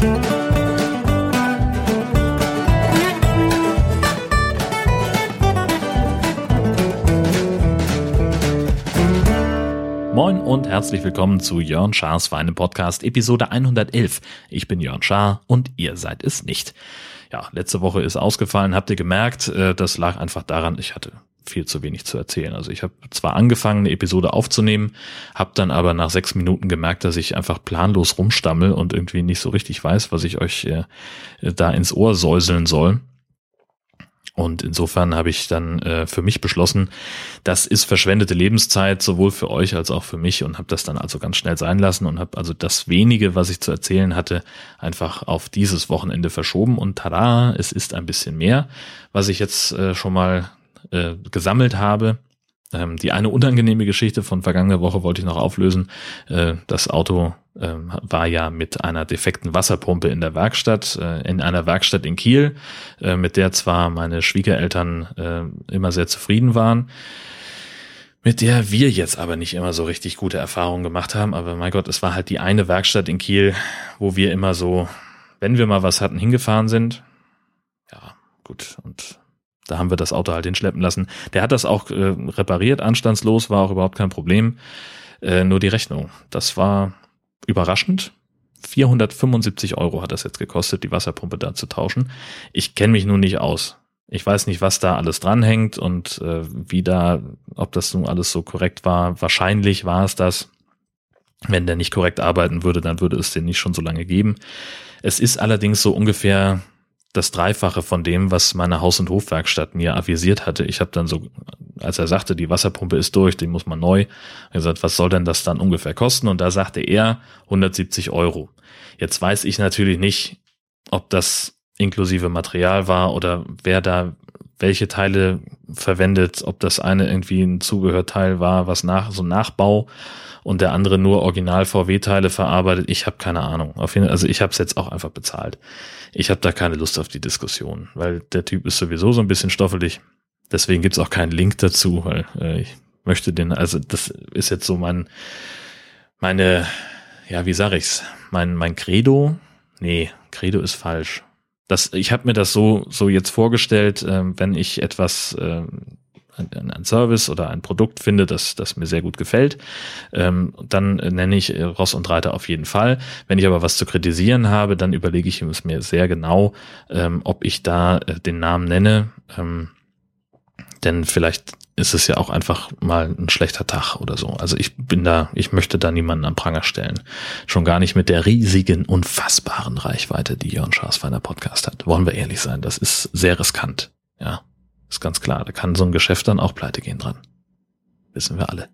Moin und herzlich willkommen zu Jörn Schars Feinem Podcast Episode 111. Ich bin Jörn Schaar und ihr seid es nicht. Ja, letzte Woche ist ausgefallen, habt ihr gemerkt, äh, das lag einfach daran, ich hatte viel zu wenig zu erzählen. Also ich habe zwar angefangen, eine Episode aufzunehmen, habe dann aber nach sechs Minuten gemerkt, dass ich einfach planlos rumstammel und irgendwie nicht so richtig weiß, was ich euch äh, da ins Ohr säuseln soll. Und insofern habe ich dann äh, für mich beschlossen, das ist verschwendete Lebenszeit, sowohl für euch als auch für mich und habe das dann also ganz schnell sein lassen und habe also das wenige, was ich zu erzählen hatte, einfach auf dieses Wochenende verschoben und tada, es ist ein bisschen mehr, was ich jetzt äh, schon mal äh, gesammelt habe. Ähm, die eine unangenehme Geschichte von vergangener Woche wollte ich noch auflösen. Äh, das Auto äh, war ja mit einer defekten Wasserpumpe in der Werkstatt, äh, in einer Werkstatt in Kiel, äh, mit der zwar meine Schwiegereltern äh, immer sehr zufrieden waren, mit der wir jetzt aber nicht immer so richtig gute Erfahrungen gemacht haben. Aber mein Gott, es war halt die eine Werkstatt in Kiel, wo wir immer so, wenn wir mal was hatten, hingefahren sind. Ja, gut. Und da haben wir das Auto halt hinschleppen lassen. Der hat das auch äh, repariert, anstandslos, war auch überhaupt kein Problem. Äh, nur die Rechnung. Das war überraschend. 475 Euro hat das jetzt gekostet, die Wasserpumpe da zu tauschen. Ich kenne mich nun nicht aus. Ich weiß nicht, was da alles dranhängt und äh, wie da, ob das nun alles so korrekt war. Wahrscheinlich war es das. Wenn der nicht korrekt arbeiten würde, dann würde es den nicht schon so lange geben. Es ist allerdings so ungefähr das Dreifache von dem, was meine Haus- und Hofwerkstatt mir avisiert hatte. Ich habe dann so, als er sagte, die Wasserpumpe ist durch, die muss man neu, gesagt, was soll denn das dann ungefähr kosten? Und da sagte er 170 Euro. Jetzt weiß ich natürlich nicht, ob das inklusive Material war oder wer da welche Teile verwendet, ob das eine irgendwie ein Zubehörteil war, was nach so ein Nachbau und der andere nur Original VW-Teile verarbeitet. Ich habe keine Ahnung. Auf jeden Fall, also ich habe es jetzt auch einfach bezahlt. Ich habe da keine Lust auf die Diskussion, weil der Typ ist sowieso so ein bisschen stoffelig. Deswegen gibt's auch keinen Link dazu, weil äh, ich möchte den, also das ist jetzt so mein, meine, ja, wie sag ich's, mein, mein Credo. Nee, Credo ist falsch. Das, ich habe mir das so, so jetzt vorgestellt, äh, wenn ich etwas äh, ein, ein Service oder ein Produkt finde, das, das mir sehr gut gefällt, ähm, dann nenne ich äh, Ross und Reiter auf jeden Fall. Wenn ich aber was zu kritisieren habe, dann überlege ich es mir sehr genau, ähm, ob ich da äh, den Namen nenne. Ähm, denn vielleicht ist es ja auch einfach mal ein schlechter Tag oder so. Also ich bin da, ich möchte da niemanden am Pranger stellen. Schon gar nicht mit der riesigen, unfassbaren Reichweite, die Jörn Schaasfeiner Podcast hat. Wollen wir ehrlich sein, das ist sehr riskant. Ja. Ist ganz klar. Da kann so ein Geschäft dann auch pleite gehen dran. Wissen wir alle.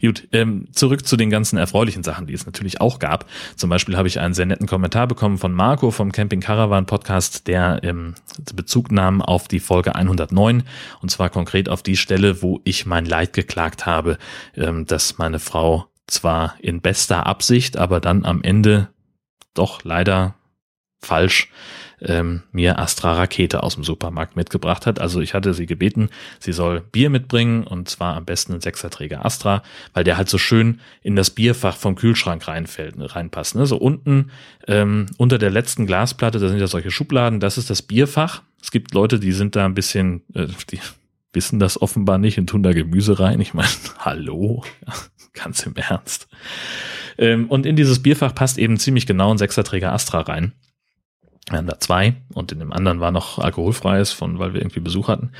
Gut, ähm, zurück zu den ganzen erfreulichen Sachen, die es natürlich auch gab. Zum Beispiel habe ich einen sehr netten Kommentar bekommen von Marco vom Camping Caravan Podcast, der ähm, Bezug nahm auf die Folge 109 und zwar konkret auf die Stelle, wo ich mein Leid geklagt habe, ähm, dass meine Frau zwar in bester Absicht, aber dann am Ende doch leider falsch ähm, mir Astra Rakete aus dem Supermarkt mitgebracht hat. Also ich hatte sie gebeten, sie soll Bier mitbringen und zwar am besten ein Sechserträger Astra, weil der halt so schön in das Bierfach vom Kühlschrank reinfällt, reinpasst. Ne? So unten ähm, unter der letzten Glasplatte, da sind ja solche Schubladen, das ist das Bierfach. Es gibt Leute, die sind da ein bisschen, äh, die wissen das offenbar nicht und tun da Gemüse rein. Ich meine, hallo, ganz im Ernst. Ähm, und in dieses Bierfach passt eben ziemlich genau ein Sechserträger Astra rein. Wir haben da zwei und in dem anderen war noch alkoholfreies, von weil wir irgendwie Besuch hatten.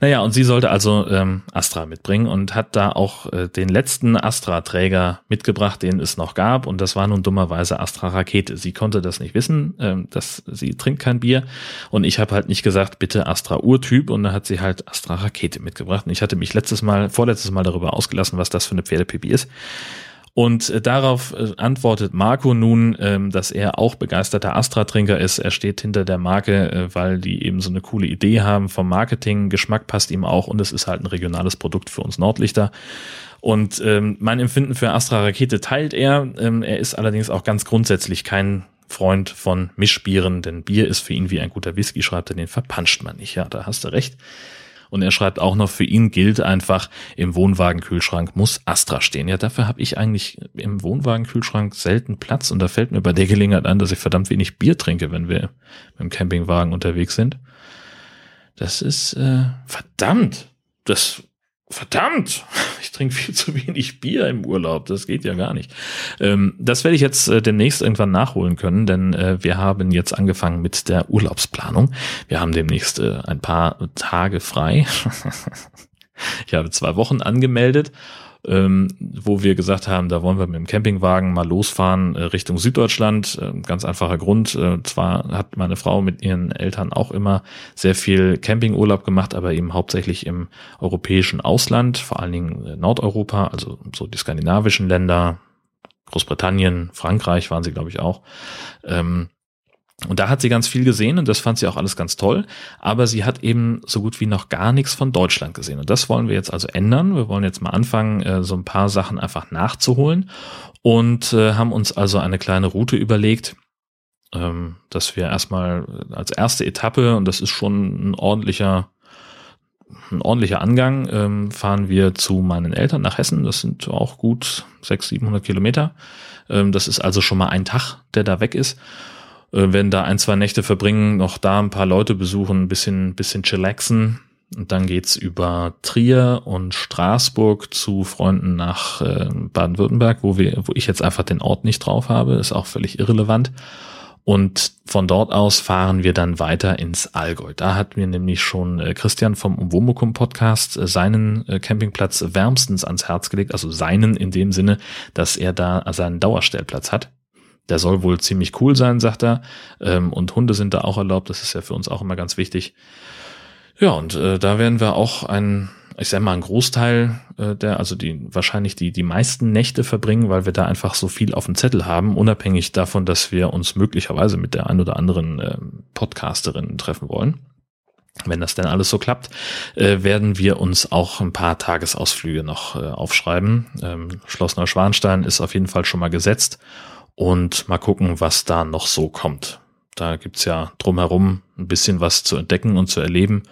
Naja, und sie sollte also ähm, Astra mitbringen und hat da auch äh, den letzten Astra-Träger mitgebracht, den es noch gab. Und das war nun dummerweise Astra Rakete. Sie konnte das nicht wissen, ähm, dass sie trinkt kein Bier. Und ich habe halt nicht gesagt, bitte Astra Urtyp. Und da hat sie halt Astra Rakete mitgebracht. Und ich hatte mich letztes Mal, vorletztes Mal darüber ausgelassen, was das für eine Pferdepipi ist. Und äh, darauf äh, antwortet Marco nun, ähm, dass er auch begeisterter Astra-Trinker ist. Er steht hinter der Marke, äh, weil die eben so eine coole Idee haben vom Marketing. Geschmack passt ihm auch und es ist halt ein regionales Produkt für uns Nordlichter. Und ähm, mein Empfinden für Astra Rakete teilt er. Ähm, er ist allerdings auch ganz grundsätzlich kein Freund von Mischbieren, denn Bier ist für ihn wie ein guter Whisky, schreibt er, den verpanscht man nicht. Ja, da hast du recht. Und er schreibt auch noch, für ihn gilt einfach, im Wohnwagenkühlschrank muss Astra stehen. Ja, dafür habe ich eigentlich im Wohnwagenkühlschrank selten Platz. Und da fällt mir bei der Gelegenheit an, dass ich verdammt wenig Bier trinke, wenn wir mit dem Campingwagen unterwegs sind. Das ist äh, verdammt. Das verdammt, ich trinke viel zu wenig Bier im Urlaub, das geht ja gar nicht. Ähm, das werde ich jetzt äh, demnächst irgendwann nachholen können, denn äh, wir haben jetzt angefangen mit der Urlaubsplanung. Wir haben demnächst äh, ein paar Tage frei. ich habe zwei Wochen angemeldet ähm, wo wir gesagt haben, da wollen wir mit dem Campingwagen mal losfahren äh, Richtung Süddeutschland. Äh, ganz einfacher Grund. Äh, zwar hat meine Frau mit ihren Eltern auch immer sehr viel Campingurlaub gemacht, aber eben hauptsächlich im europäischen Ausland, vor allen Dingen äh, Nordeuropa, also so die skandinavischen Länder, Großbritannien, Frankreich waren sie, glaube ich, auch. Ähm, und da hat sie ganz viel gesehen und das fand sie auch alles ganz toll. Aber sie hat eben so gut wie noch gar nichts von Deutschland gesehen. Und das wollen wir jetzt also ändern. Wir wollen jetzt mal anfangen, äh, so ein paar Sachen einfach nachzuholen und äh, haben uns also eine kleine Route überlegt, ähm, dass wir erstmal als erste Etappe, und das ist schon ein ordentlicher, ein ordentlicher Angang, ähm, fahren wir zu meinen Eltern nach Hessen. Das sind auch gut 600, 700 Kilometer. Ähm, das ist also schon mal ein Tag, der da weg ist äh, werden da ein, zwei Nächte verbringen, noch da ein paar Leute besuchen, ein bisschen, bisschen chillaxen. Und dann geht's über Trier und Straßburg zu Freunden nach äh, Baden-Württemberg, wo wir, wo ich jetzt einfach den Ort nicht drauf habe, ist auch völlig irrelevant. Und von dort aus fahren wir dann weiter ins Allgäu. Da hat mir nämlich schon äh, Christian vom Umwomukum Podcast äh, seinen äh, Campingplatz wärmstens ans Herz gelegt. Also seinen in dem Sinne, dass er da seinen Dauerstellplatz hat. Der soll wohl ziemlich cool sein, sagt er. Ähm, und Hunde sind da auch erlaubt. Das ist ja für uns auch immer ganz wichtig. Ja, und äh, da werden wir auch ein, ich sag mal, einen Großteil äh, der, also die wahrscheinlich die die meisten Nächte verbringen, weil wir da einfach so viel auf dem Zettel haben, unabhängig davon, dass wir uns möglicherweise mit der ein oder anderen äh, Podcasterin treffen wollen. Wenn das denn alles so klappt, äh, werden wir uns auch ein paar Tagesausflüge noch äh, aufschreiben. Ähm, Schloss Neuschwanstein ist auf jeden Fall schon mal gesetzt und mal gucken, was da noch so kommt. Da gibt's ja drumherum ein bisschen was zu entdecken und zu erleben.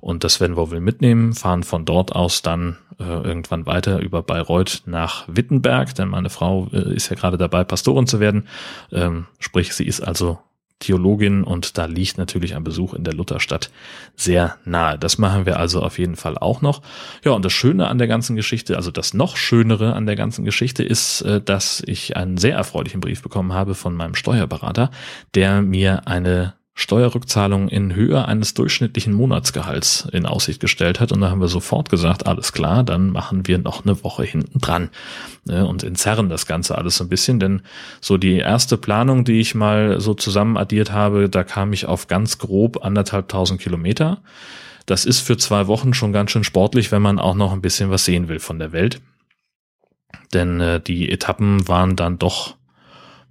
Und das werden wir wohl mitnehmen, fahren von dort aus dann äh, irgendwann weiter über Bayreuth nach Wittenberg, denn meine Frau äh, ist ja gerade dabei, Pastorin zu werden. Ähm, sprich, sie ist also Theologin und da liegt natürlich ein Besuch in der Lutherstadt sehr nahe. Das machen wir also auf jeden Fall auch noch. Ja, und das Schöne an der ganzen Geschichte, also das noch Schönere an der ganzen Geschichte ist, äh, dass ich einen sehr erfreulichen Brief bekommen habe von meinem Steuerberater, der mir eine Steuerrückzahlung in Höhe eines durchschnittlichen Monatsgehalts in Aussicht gestellt hat. Und da haben wir sofort gesagt, alles klar, dann machen wir noch eine Woche hinten dran ne, und entzerren das Ganze alles so ein bisschen. Denn so die erste Planung, die ich mal so zusammen addiert habe, da kam ich auf ganz grob anderthalb tausend Kilometer. Das ist für zwei Wochen schon ganz schön sportlich, wenn man auch noch ein bisschen was sehen will von der Welt. Denn äh, die Etappen waren dann doch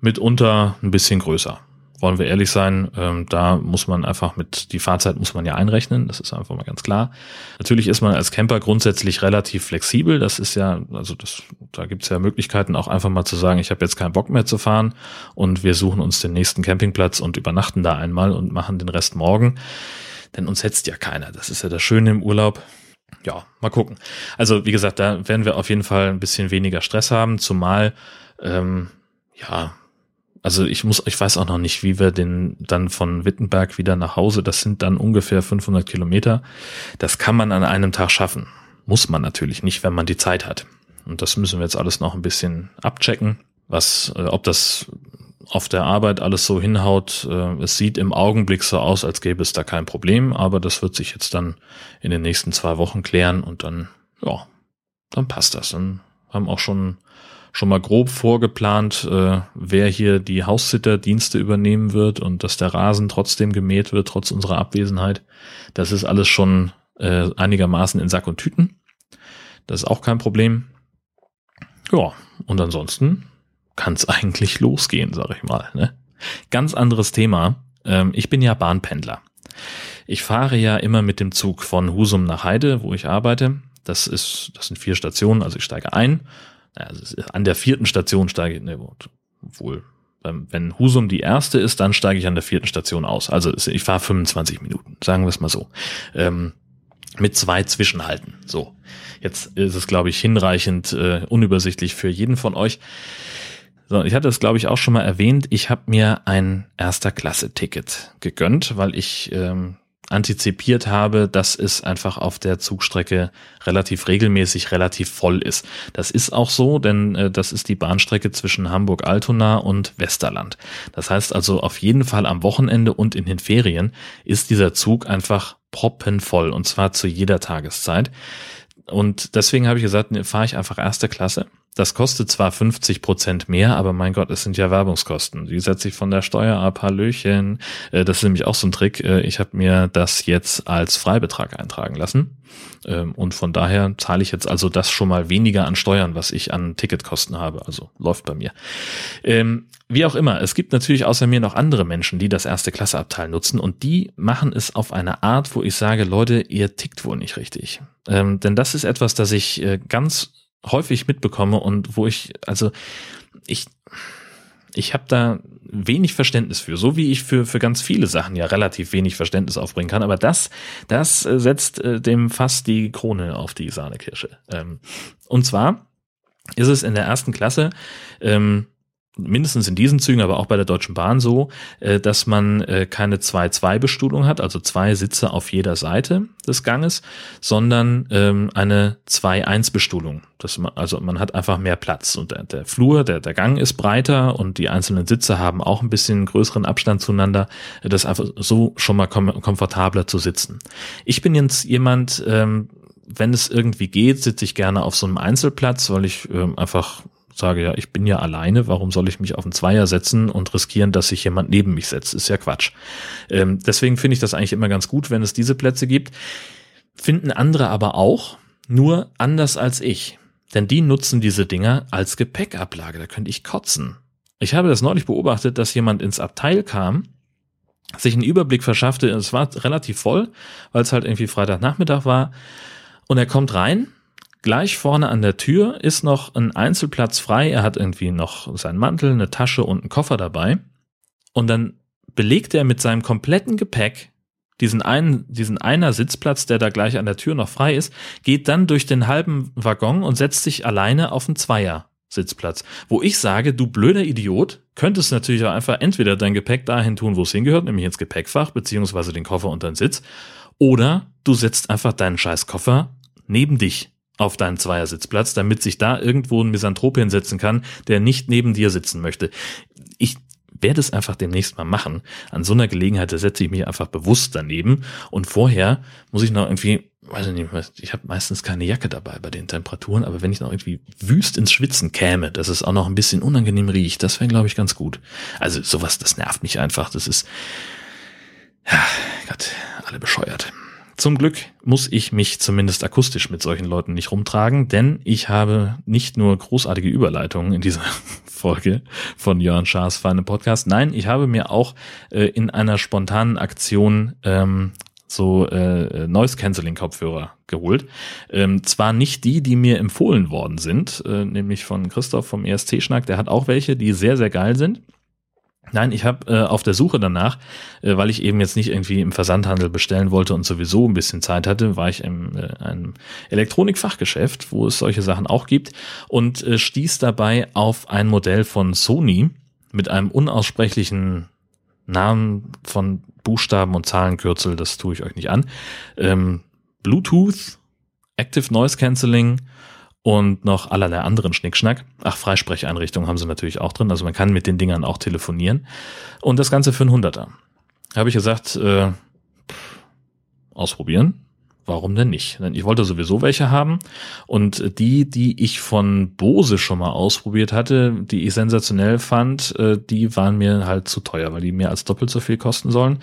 mitunter ein bisschen größer wollen wir ehrlich sein, ähm, da muss man einfach mit, die Fahrzeit muss man ja einrechnen, das ist einfach mal ganz klar. Natürlich ist man als Camper grundsätzlich relativ flexibel, das ist ja, also das, da gibt's ja Möglichkeiten auch einfach mal zu sagen, ich habe jetzt keinen Bock mehr zu fahren und wir suchen uns den nächsten Campingplatz und übernachten da einmal und machen den Rest morgen. Denn uns hetzt ja keiner, das ist ja das Schöne im Urlaub. Ja, mal gucken. Also wie gesagt, da werden wir auf jeden Fall ein bisschen weniger Stress haben, zumal ähm, ja, also ich muss, ich weiß auch noch nicht, wie wir den dann von Wittenberg wieder nach Hause, das sind dann ungefähr 500 Kilometer. Das kann man an einem Tag schaffen. Muss man natürlich nicht, wenn man die Zeit hat. Und das müssen wir jetzt alles noch ein bisschen abchecken, was, äh, ob das auf der Arbeit alles so hinhaut. Äh, es sieht im Augenblick so aus, als gäbe es da kein Problem, aber das wird sich jetzt dann in den nächsten zwei Wochen klären und dann, ja, dann passt das. Dann haben auch schon schon mal grob vorgeplant, äh, wer hier die Haussitter-Dienste übernehmen wird und dass der Rasen trotzdem gemäht wird, trotz unserer Abwesenheit. Das ist alles schon äh, einigermaßen in Sack und Tüten. Das ist auch kein Problem. Ja, und ansonsten kann es eigentlich losgehen, sag ich mal. Ne? Ganz anderes Thema. Ähm, ich bin ja Bahnpendler. Ich fahre ja immer mit dem Zug von Husum nach Heide, wo ich arbeite. Das ist, das sind vier Stationen, also ich steige ein, also an der vierten Station steige ich, ne, wohl, ähm, wenn Husum die erste ist, dann steige ich an der vierten Station aus. Also ich fahre 25 Minuten, sagen wir es mal so. Ähm, mit zwei Zwischenhalten. So, jetzt ist es, glaube ich, hinreichend äh, unübersichtlich für jeden von euch. So, ich hatte es, glaube ich, auch schon mal erwähnt. Ich habe mir ein erster Klasse-Ticket gegönnt, weil ich ähm, antizipiert habe, dass es einfach auf der Zugstrecke relativ regelmäßig relativ voll ist. Das ist auch so, denn äh, das ist die Bahnstrecke zwischen Hamburg-Altona und Westerland. Das heißt also auf jeden Fall am Wochenende und in den Ferien ist dieser Zug einfach proppenvoll und zwar zu jeder Tageszeit. Und deswegen habe ich gesagt, ne, fahre ich einfach erste Klasse das kostet zwar 50 Prozent mehr, aber mein Gott, es sind ja Werbungskosten. Die setze ich von der Steuer ab, Hallöchen. Äh, das ist nämlich auch so ein Trick. Äh, ich habe mir das jetzt als Freibetrag eintragen lassen. Ähm, und von daher zahle ich jetzt also das schon mal weniger an Steuern, was ich an Ticketkosten habe. Also läuft bei mir. Ähm, wie auch immer, es gibt natürlich außer mir noch andere Menschen, die das erste Klasseabteil nutzen und die machen es auf eine Art, wo ich sage, Leute, ihr tickt wohl nicht richtig. Ähm, denn das ist etwas, das ich äh, ganz häufig mitbekomme und wo ich, also ich, ich habe da wenig Verständnis für, so wie ich für, für ganz viele Sachen ja relativ wenig Verständnis aufbringen kann. Aber das, das äh, setzt äh, dem fast die Krone auf die Sahnekirsche. Ähm, und zwar ist es in der ersten Klasse, ähm, mindestens in diesen Zügen, aber auch bei der Deutschen Bahn so, äh, dass man äh, keine 2-2-Bestuhlung hat, also zwei Sitze auf jeder Seite des Ganges, sondern ähm, eine 2-1-Bestuhlung. also man hat einfach mehr Platz und der, Flur, der, der Gang ist breiter und die einzelnen Sitze haben auch ein bisschen größeren Abstand zueinander. Das ist einfach so schon mal kom komfortabler zu sitzen. Ich bin jetzt jemand, ähm, wenn es irgendwie geht, sitze ich gerne auf so einem Einzelplatz, weil ich ähm, einfach sage, ja, ich bin ja alleine, warum soll ich mich auf einen Zweier setzen und riskieren, dass sich jemand neben mich setzt? Ist ja Quatsch. Ähm, deswegen finde ich das eigentlich immer ganz gut, wenn es diese Plätze gibt. Finden andere aber auch, nur anders als ich. Denn die nutzen diese Dinger als Gepäckablage. Da könnte ich kotzen. Ich habe das neulich beobachtet, dass jemand ins Abteil kam, sich einen Überblick verschaffte. Es war relativ voll, weil es halt irgendwie Freitagnachmittag war. Und er kommt rein Gleich vorne an der Tür ist noch ein Einzelplatz frei. Er hat irgendwie noch seinen Mantel, eine Tasche und einen Koffer dabei. Und dann belegt er mit seinem kompletten Gepäck diesen einen, diesen einer Sitzplatz, der da gleich an der Tür noch frei ist, geht dann durch den halben Waggon und setzt sich alleine auf einen Zweier. Sitzplatz. Wo ich sage, du blöder Idiot, könntest natürlich auch einfach entweder dein Gepäck dahin tun, wo es hingehört, nämlich ins Gepäckfach, beziehungsweise den Koffer unter den Sitz, oder du setzt einfach deinen scheiß Koffer neben dich auf deinen Zweiersitzplatz, damit sich da irgendwo ein Misanthrop hinsetzen kann, der nicht neben dir sitzen möchte. Ich werde es einfach demnächst mal machen. An so einer Gelegenheit setze ich mich einfach bewusst daneben und vorher muss ich noch irgendwie, weiß ich nicht, ich habe meistens keine Jacke dabei bei den Temperaturen, aber wenn ich noch irgendwie wüst ins Schwitzen käme, dass es auch noch ein bisschen unangenehm riecht, das wäre glaube ich ganz gut. Also sowas, das nervt mich einfach. Das ist, ja, Gott, alle bescheuert. Zum Glück muss ich mich zumindest akustisch mit solchen Leuten nicht rumtragen, denn ich habe nicht nur großartige Überleitungen in dieser Folge von Jörn Schaas Feine Podcast. Nein, ich habe mir auch äh, in einer spontanen Aktion ähm, so äh, Noise Cancelling Kopfhörer geholt. Ähm, zwar nicht die, die mir empfohlen worden sind, äh, nämlich von Christoph vom ESC Schnack, der hat auch welche, die sehr sehr geil sind. Nein, ich habe äh, auf der Suche danach, äh, weil ich eben jetzt nicht irgendwie im Versandhandel bestellen wollte und sowieso ein bisschen Zeit hatte, war ich im äh, einem Elektronikfachgeschäft, wo es solche Sachen auch gibt und äh, stieß dabei auf ein Modell von Sony mit einem unaussprechlichen Namen von Buchstaben und Zahlenkürzel, das tue ich euch nicht an. Ähm, Bluetooth, Active Noise Cancelling und noch allerlei anderen Schnickschnack. Ach, Freisprecheinrichtungen haben sie natürlich auch drin, also man kann mit den Dingern auch telefonieren. Und das Ganze für einen Hunderter. Habe ich gesagt, äh, ausprobieren. Warum denn nicht? Denn ich wollte sowieso welche haben und die, die ich von Bose schon mal ausprobiert hatte, die ich sensationell fand, äh, die waren mir halt zu teuer, weil die mehr als doppelt so viel kosten sollen.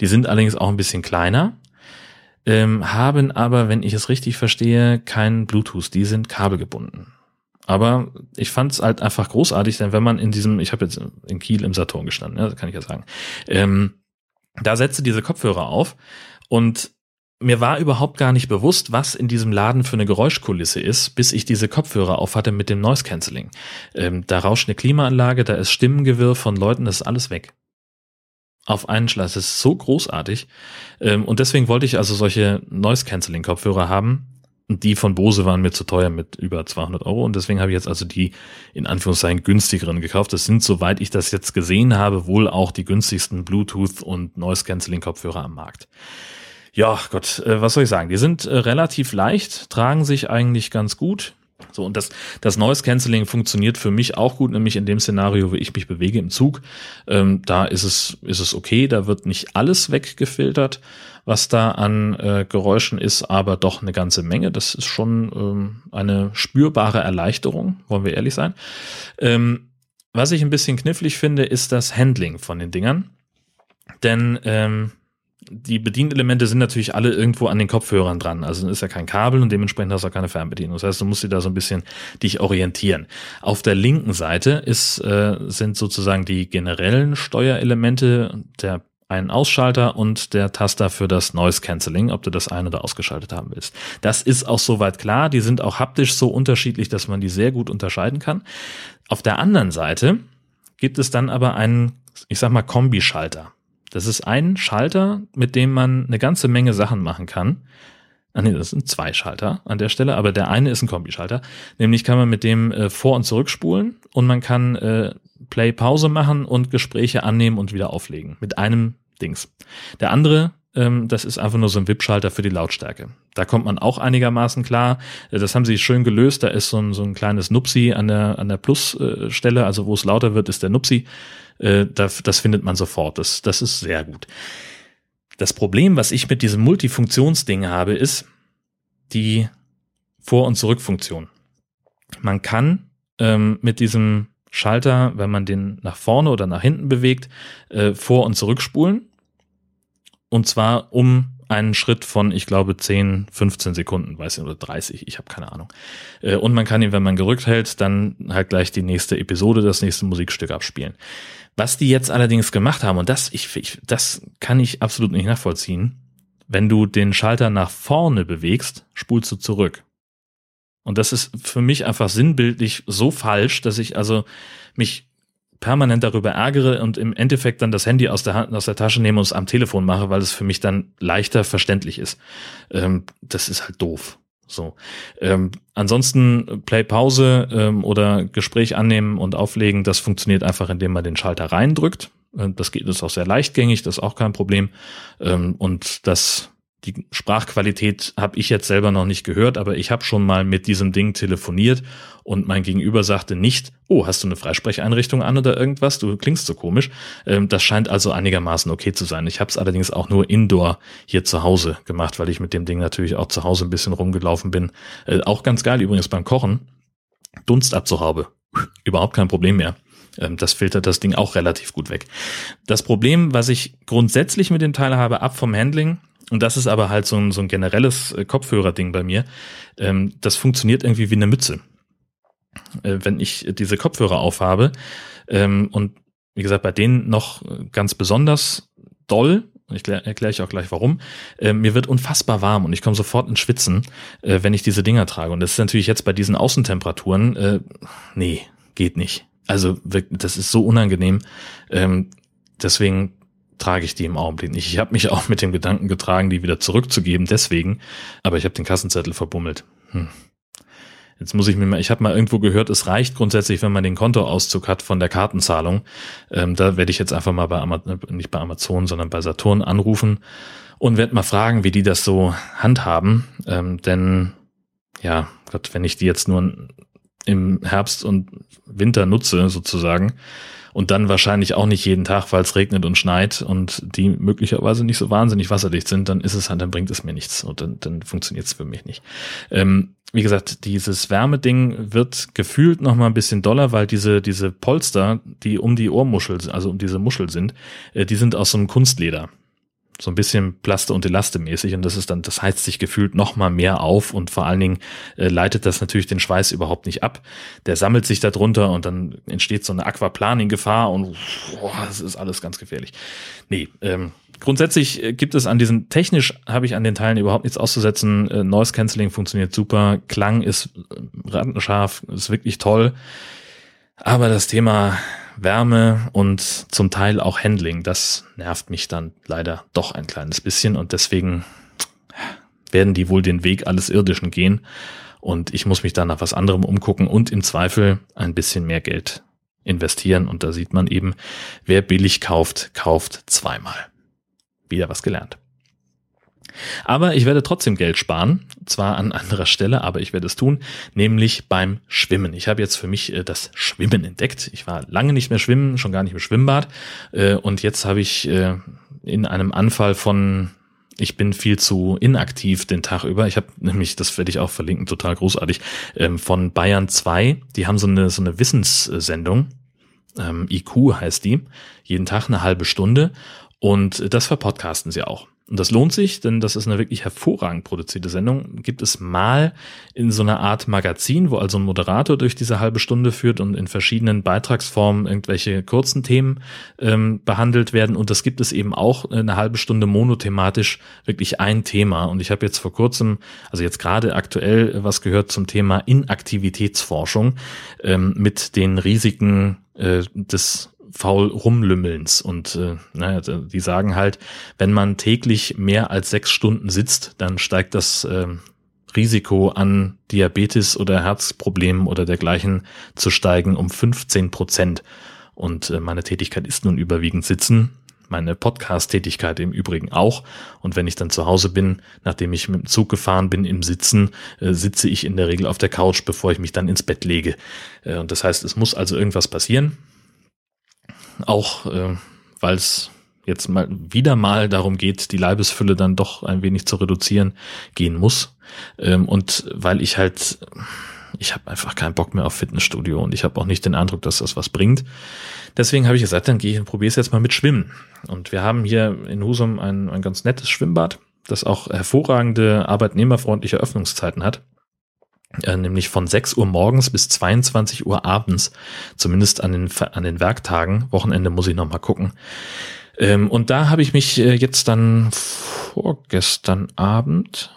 Die sind allerdings auch ein bisschen kleiner ähm, haben aber, wenn ich es richtig verstehe, kein Bluetooth. Die sind kabelgebunden. Aber ich fand es halt einfach großartig, denn wenn man in diesem, ich habe jetzt in Kiel im Saturn gestanden, ja, kann ich ja sagen, ähm, da setzte diese Kopfhörer auf und mir war überhaupt gar nicht bewusst, was in diesem Laden für eine Geräuschkulisse ist, bis ich diese Kopfhörer auf hatte mit dem Noise Cancelling. Ähm, da rauscht eine Klimaanlage, da ist Stimmengewirr von Leuten, das ist alles weg. Auf einen Schlag. Das ist so großartig. Ähm, und deswegen wollte ich also solche Noise-Canceling-Kopfhörer haben. Die von Bose waren mir zu teuer mit über 200 Euro. Und deswegen habe ich jetzt also die in Anführungszeichen günstigeren gekauft. Das sind, soweit ich das jetzt gesehen habe, wohl auch die günstigsten Bluetooth- und Noise-Canceling-Kopfhörer am Markt. Ja, Gott, äh, was soll ich sagen? Die sind äh, relativ leicht, tragen sich eigentlich ganz gut. So, und das, das Noise Cancelling funktioniert für mich auch gut, nämlich in dem Szenario, wo ich mich bewege im Zug. Ähm, da ist es, ist es okay, da wird nicht alles weggefiltert, was da an äh, Geräuschen ist, aber doch eine ganze Menge. Das ist schon ähm, eine spürbare Erleichterung, wollen wir ehrlich sein. Ähm, was ich ein bisschen knifflig finde, ist das Handling von den Dingern. Denn ähm, die Bedienelemente sind natürlich alle irgendwo an den Kopfhörern dran. Also ist ja kein Kabel und dementsprechend hast du auch keine Fernbedienung. Das heißt, du musst dir da so ein bisschen dich orientieren. Auf der linken Seite ist, äh, sind sozusagen die generellen Steuerelemente der ein Ausschalter und der Taster für das Noise Cancelling, ob du das ein- oder ausgeschaltet haben willst. Das ist auch soweit klar. Die sind auch haptisch so unterschiedlich, dass man die sehr gut unterscheiden kann. Auf der anderen Seite gibt es dann aber einen, ich sag mal, Kombischalter. Das ist ein Schalter, mit dem man eine ganze Menge Sachen machen kann. Ah nee, das sind zwei Schalter an der Stelle, aber der eine ist ein Kombischalter. Nämlich kann man mit dem äh, vor- und zurückspulen und man kann äh, Play-Pause machen und Gespräche annehmen und wieder auflegen. Mit einem Dings. Der andere, ähm, das ist einfach nur so ein WIP-Schalter für die Lautstärke. Da kommt man auch einigermaßen klar. Äh, das haben sie schön gelöst. Da ist so ein, so ein kleines Nupsi an der, an der Plus-Stelle, also wo es lauter wird, ist der Nupsi. Äh, das, das findet man sofort. Das, das ist sehr gut. Das Problem, was ich mit diesem Multifunktionsding habe, ist die Vor- und Zurückfunktion. Man kann ähm, mit diesem Schalter, wenn man den nach vorne oder nach hinten bewegt, äh, vor- und zurückspulen. Und zwar um einen Schritt von, ich glaube, 10, 15 Sekunden, weiß ich, oder 30, ich habe keine Ahnung. Äh, und man kann ihn, wenn man gerückt hält, dann halt gleich die nächste Episode, das nächste Musikstück abspielen. Was die jetzt allerdings gemacht haben, und das, ich, ich, das kann ich absolut nicht nachvollziehen, wenn du den Schalter nach vorne bewegst, spulst du zurück. Und das ist für mich einfach sinnbildlich so falsch, dass ich also mich permanent darüber ärgere und im Endeffekt dann das Handy aus der, Hand, aus der Tasche nehme und es am Telefon mache, weil es für mich dann leichter verständlich ist. Ähm, das ist halt doof. So. Ähm, ansonsten Play Pause ähm, oder Gespräch annehmen und auflegen, das funktioniert einfach, indem man den Schalter reindrückt. Äh, das geht ist auch sehr leichtgängig, das ist auch kein Problem. Ähm, und das die Sprachqualität habe ich jetzt selber noch nicht gehört, aber ich habe schon mal mit diesem Ding telefoniert und mein Gegenüber sagte nicht, oh, hast du eine Freisprecheinrichtung an oder irgendwas? Du klingst so komisch. Ähm, das scheint also einigermaßen okay zu sein. Ich habe es allerdings auch nur indoor hier zu Hause gemacht, weil ich mit dem Ding natürlich auch zu Hause ein bisschen rumgelaufen bin. Äh, auch ganz geil übrigens beim Kochen. Dunstabzuhaube. Überhaupt kein Problem mehr. Ähm, das filtert das Ding auch relativ gut weg. Das Problem, was ich grundsätzlich mit dem Teil habe, ab vom Handling, und das ist aber halt so ein, so ein generelles äh, Kopfhörer-Ding bei mir. Ähm, das funktioniert irgendwie wie eine Mütze. Äh, wenn ich diese Kopfhörer aufhabe ähm, und wie gesagt, bei denen noch ganz besonders doll, ich erkläre ich auch gleich warum, äh, mir wird unfassbar warm und ich komme sofort ins Schwitzen, äh, wenn ich diese Dinger trage. Und das ist natürlich jetzt bei diesen Außentemperaturen, äh, nee, geht nicht. Also das ist so unangenehm. Ähm, deswegen trage ich die im Augenblick nicht. Ich habe mich auch mit dem Gedanken getragen, die wieder zurückzugeben, deswegen, aber ich habe den Kassenzettel verbummelt. Hm. Jetzt muss ich mir mal, ich habe mal irgendwo gehört, es reicht grundsätzlich, wenn man den Kontoauszug hat von der Kartenzahlung. Ähm, da werde ich jetzt einfach mal bei Amazon, nicht bei Amazon, sondern bei Saturn anrufen und werde mal fragen, wie die das so handhaben. Ähm, denn ja, Gott, wenn ich die jetzt nur im Herbst und Winter nutze, sozusagen, und dann wahrscheinlich auch nicht jeden Tag, weil es regnet und schneit und die möglicherweise nicht so wahnsinnig wasserdicht sind, dann ist es halt, dann bringt es mir nichts und dann, dann funktioniert es für mich nicht. Ähm, wie gesagt, dieses Wärmeding wird gefühlt noch mal ein bisschen doller, weil diese diese Polster, die um die Ohrmuschel, also um diese Muschel sind, äh, die sind aus so einem Kunstleder so ein bisschen Plaste und Elaste mäßig und das ist dann, das heizt sich gefühlt noch mal mehr auf und vor allen Dingen äh, leitet das natürlich den Schweiß überhaupt nicht ab. Der sammelt sich da drunter und dann entsteht so eine Aquaplaning-Gefahr und boah, das ist alles ganz gefährlich. Nee, ähm, grundsätzlich äh, gibt es an diesen, technisch habe ich an den Teilen überhaupt nichts auszusetzen. Äh, Noise Cancelling funktioniert super, Klang ist äh, rattenscharf, ist wirklich toll. Aber das Thema Wärme und zum Teil auch Handling. Das nervt mich dann leider doch ein kleines bisschen und deswegen werden die wohl den Weg alles Irdischen gehen und ich muss mich dann nach was anderem umgucken und im Zweifel ein bisschen mehr Geld investieren und da sieht man eben, wer billig kauft, kauft zweimal. Wieder was gelernt. Aber ich werde trotzdem Geld sparen, zwar an anderer Stelle, aber ich werde es tun, nämlich beim Schwimmen. Ich habe jetzt für mich äh, das Schwimmen entdeckt. Ich war lange nicht mehr schwimmen, schon gar nicht im Schwimmbad äh, und jetzt habe ich äh, in einem Anfall von ich bin viel zu inaktiv den Tag über. Ich habe nämlich, das werde ich auch verlinken, total großartig, ähm, von Bayern 2, die haben so eine, so eine Wissenssendung, ähm, IQ heißt die, jeden Tag eine halbe Stunde und das verpodcasten sie auch. Und das lohnt sich, denn das ist eine wirklich hervorragend produzierte Sendung. Gibt es mal in so einer Art Magazin, wo also ein Moderator durch diese halbe Stunde führt und in verschiedenen Beitragsformen irgendwelche kurzen Themen ähm, behandelt werden. Und das gibt es eben auch eine halbe Stunde monothematisch wirklich ein Thema. Und ich habe jetzt vor kurzem, also jetzt gerade aktuell was gehört zum Thema Inaktivitätsforschung ähm, mit den Risiken äh, des faul rumlümmelns. Und äh, naja, die sagen halt, wenn man täglich mehr als sechs Stunden sitzt, dann steigt das äh, Risiko an Diabetes oder Herzproblemen oder dergleichen zu steigen um 15 Prozent. Und äh, meine Tätigkeit ist nun überwiegend Sitzen, meine Podcast-Tätigkeit im Übrigen auch. Und wenn ich dann zu Hause bin, nachdem ich mit dem Zug gefahren bin im Sitzen, äh, sitze ich in der Regel auf der Couch, bevor ich mich dann ins Bett lege. Äh, und das heißt, es muss also irgendwas passieren auch äh, weil es jetzt mal wieder mal darum geht, die Leibesfülle dann doch ein wenig zu reduzieren, gehen muss. Ähm, und weil ich halt, ich habe einfach keinen Bock mehr auf Fitnessstudio und ich habe auch nicht den Eindruck, dass das was bringt. Deswegen habe ich gesagt, dann gehe ich und probiere es jetzt mal mit Schwimmen. Und wir haben hier in Husum ein, ein ganz nettes Schwimmbad, das auch hervorragende arbeitnehmerfreundliche Öffnungszeiten hat äh, nämlich von 6 Uhr morgens bis 22 Uhr abends, zumindest an den, an den Werktagen. Wochenende muss ich noch mal gucken. Ähm, und da habe ich mich äh, jetzt dann vorgestern Abend,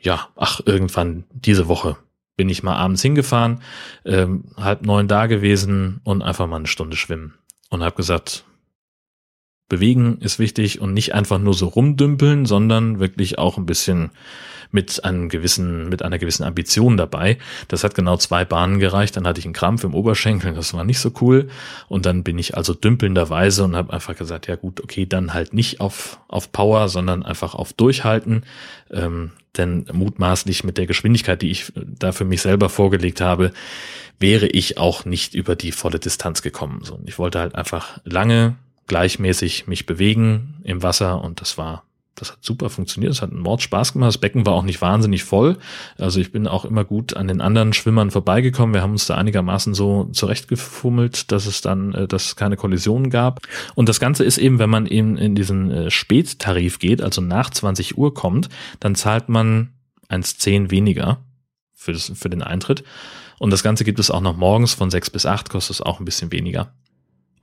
ja, ach, irgendwann diese Woche bin ich mal abends hingefahren, ähm, halb neun da gewesen und einfach mal eine Stunde schwimmen. Und habe gesagt, bewegen ist wichtig und nicht einfach nur so rumdümpeln, sondern wirklich auch ein bisschen mit einem gewissen, mit einer gewissen Ambition dabei. Das hat genau zwei Bahnen gereicht. Dann hatte ich einen Krampf im Oberschenkel, das war nicht so cool. Und dann bin ich also dümpelnderweise und habe einfach gesagt, ja gut, okay, dann halt nicht auf, auf Power, sondern einfach auf Durchhalten. Ähm, denn mutmaßlich mit der Geschwindigkeit, die ich da für mich selber vorgelegt habe, wäre ich auch nicht über die volle Distanz gekommen. So, ich wollte halt einfach lange gleichmäßig mich bewegen im Wasser und das war das hat super funktioniert, es hat einen Mord Spaß gemacht, das Becken war auch nicht wahnsinnig voll, also ich bin auch immer gut an den anderen Schwimmern vorbeigekommen, wir haben uns da einigermaßen so zurechtgefummelt, dass es dann, äh, dass es keine Kollisionen gab. Und das Ganze ist eben, wenn man eben in diesen äh, Spättarif geht, also nach 20 Uhr kommt, dann zahlt man 1,10 weniger für, das, für den Eintritt. Und das Ganze gibt es auch noch morgens von 6 bis 8, kostet es auch ein bisschen weniger.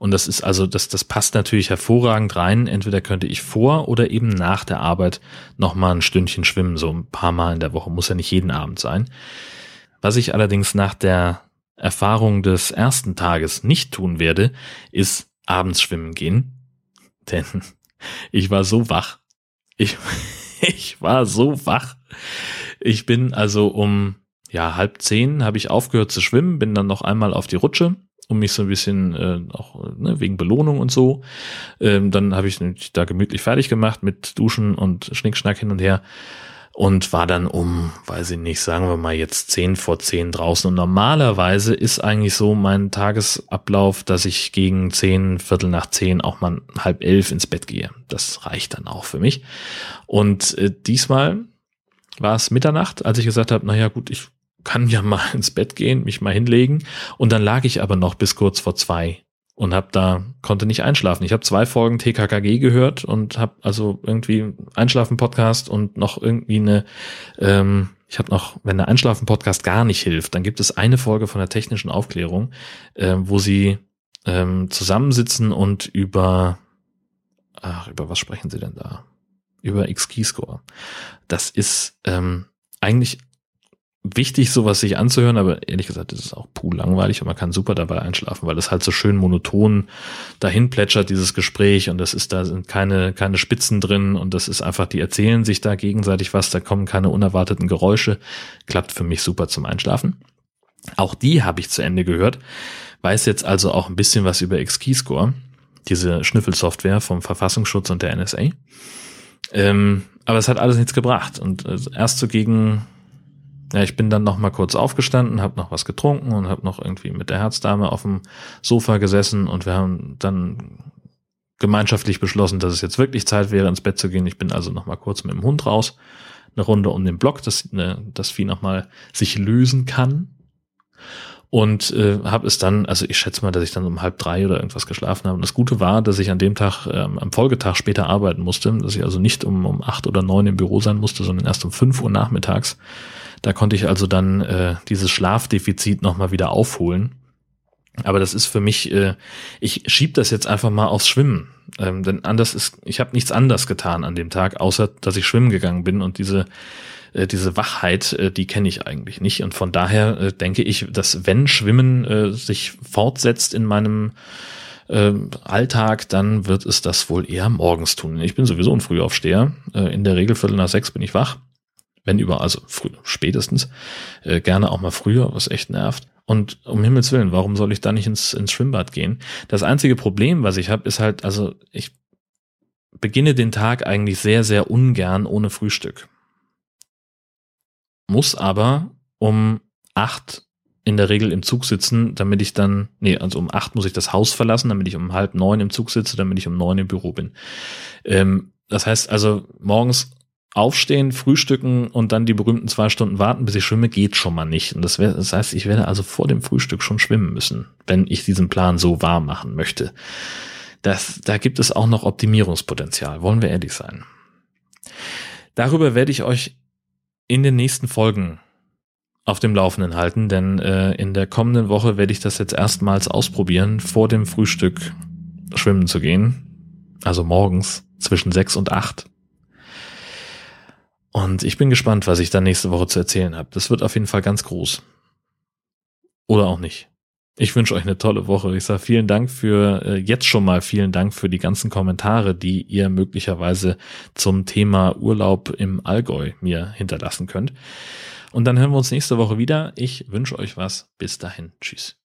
Und das ist also, das, das passt natürlich hervorragend rein. Entweder könnte ich vor oder eben nach der Arbeit nochmal ein Stündchen schwimmen, so ein paar Mal in der Woche. Muss ja nicht jeden Abend sein. Was ich allerdings nach der Erfahrung des ersten Tages nicht tun werde, ist abends schwimmen gehen. Denn ich war so wach. Ich, ich war so wach. Ich bin also um ja halb zehn habe ich aufgehört zu schwimmen, bin dann noch einmal auf die Rutsche um mich so ein bisschen äh, auch ne, wegen Belohnung und so. Ähm, dann habe ich da gemütlich fertig gemacht mit Duschen und Schnickschnack hin und her und war dann um, weiß ich nicht, sagen wir mal jetzt zehn vor zehn draußen. Und normalerweise ist eigentlich so mein Tagesablauf, dass ich gegen zehn, Viertel nach zehn auch mal halb elf ins Bett gehe. Das reicht dann auch für mich. Und äh, diesmal war es Mitternacht, als ich gesagt habe, naja gut, ich kann ja mal ins Bett gehen, mich mal hinlegen. Und dann lag ich aber noch bis kurz vor zwei und hab da konnte nicht einschlafen. Ich habe zwei Folgen TKKG gehört und habe also irgendwie Einschlafen Podcast und noch irgendwie eine ähm, ich habe noch, wenn der Einschlafen Podcast gar nicht hilft, dann gibt es eine Folge von der technischen Aufklärung, äh, wo sie ähm, zusammensitzen und über ach, über was sprechen sie denn da? Über X-Keyscore. Das ist ähm, eigentlich wichtig, sowas sich anzuhören, aber ehrlich gesagt, ist es auch puh langweilig und man kann super dabei einschlafen, weil es halt so schön monoton dahin plätschert, dieses Gespräch und das ist, da sind keine, keine Spitzen drin und das ist einfach, die erzählen sich da gegenseitig was, da kommen keine unerwarteten Geräusche, klappt für mich super zum Einschlafen. Auch die habe ich zu Ende gehört, weiß jetzt also auch ein bisschen was über X-Keyscore, diese Schnüffelsoftware vom Verfassungsschutz und der NSA. Ähm, aber es hat alles nichts gebracht und äh, erst so gegen ja, ich bin dann noch mal kurz aufgestanden, habe noch was getrunken und habe noch irgendwie mit der Herzdame auf dem Sofa gesessen und wir haben dann gemeinschaftlich beschlossen, dass es jetzt wirklich Zeit wäre, ins Bett zu gehen. Ich bin also noch mal kurz mit dem Hund raus, eine Runde um den Block, dass ne, das Vieh noch mal sich lösen kann und äh, habe es dann, also ich schätze mal, dass ich dann um halb drei oder irgendwas geschlafen habe. Und das Gute war, dass ich an dem Tag, ähm, am Folgetag später arbeiten musste, dass ich also nicht um, um acht oder neun im Büro sein musste, sondern erst um fünf Uhr nachmittags. Da konnte ich also dann äh, dieses Schlafdefizit nochmal wieder aufholen. Aber das ist für mich, äh, ich schieb das jetzt einfach mal aufs Schwimmen. Ähm, denn anders ist, ich habe nichts anders getan an dem Tag, außer dass ich schwimmen gegangen bin und diese äh, diese Wachheit, äh, die kenne ich eigentlich nicht. Und von daher äh, denke ich, dass wenn Schwimmen äh, sich fortsetzt in meinem äh, Alltag, dann wird es das wohl eher morgens tun. Ich bin sowieso ein Frühaufsteher. Äh, in der Regel Viertel nach sechs bin ich wach wenn über, also früh, spätestens, äh, gerne auch mal früher, was echt nervt. Und um Himmels Willen, warum soll ich da nicht ins, ins Schwimmbad gehen? Das einzige Problem, was ich habe, ist halt, also ich beginne den Tag eigentlich sehr, sehr ungern ohne Frühstück. Muss aber um acht in der Regel im Zug sitzen, damit ich dann, nee, also um acht muss ich das Haus verlassen, damit ich um halb neun im Zug sitze, damit ich um neun im Büro bin. Ähm, das heißt also, morgens aufstehen, frühstücken und dann die berühmten zwei Stunden warten, bis ich schwimme, geht schon mal nicht. Und das, wär, das heißt, ich werde also vor dem Frühstück schon schwimmen müssen, wenn ich diesen Plan so wahr machen möchte. Das, da gibt es auch noch Optimierungspotenzial, wollen wir ehrlich sein. Darüber werde ich euch in den nächsten Folgen auf dem Laufenden halten, denn äh, in der kommenden Woche werde ich das jetzt erstmals ausprobieren, vor dem Frühstück schwimmen zu gehen. Also morgens zwischen sechs und acht und ich bin gespannt, was ich dann nächste Woche zu erzählen habe. Das wird auf jeden Fall ganz groß. Oder auch nicht. Ich wünsche euch eine tolle Woche. Ich sage vielen Dank für äh, jetzt schon mal vielen Dank für die ganzen Kommentare, die ihr möglicherweise zum Thema Urlaub im Allgäu mir hinterlassen könnt. Und dann hören wir uns nächste Woche wieder. Ich wünsche euch was. Bis dahin. Tschüss.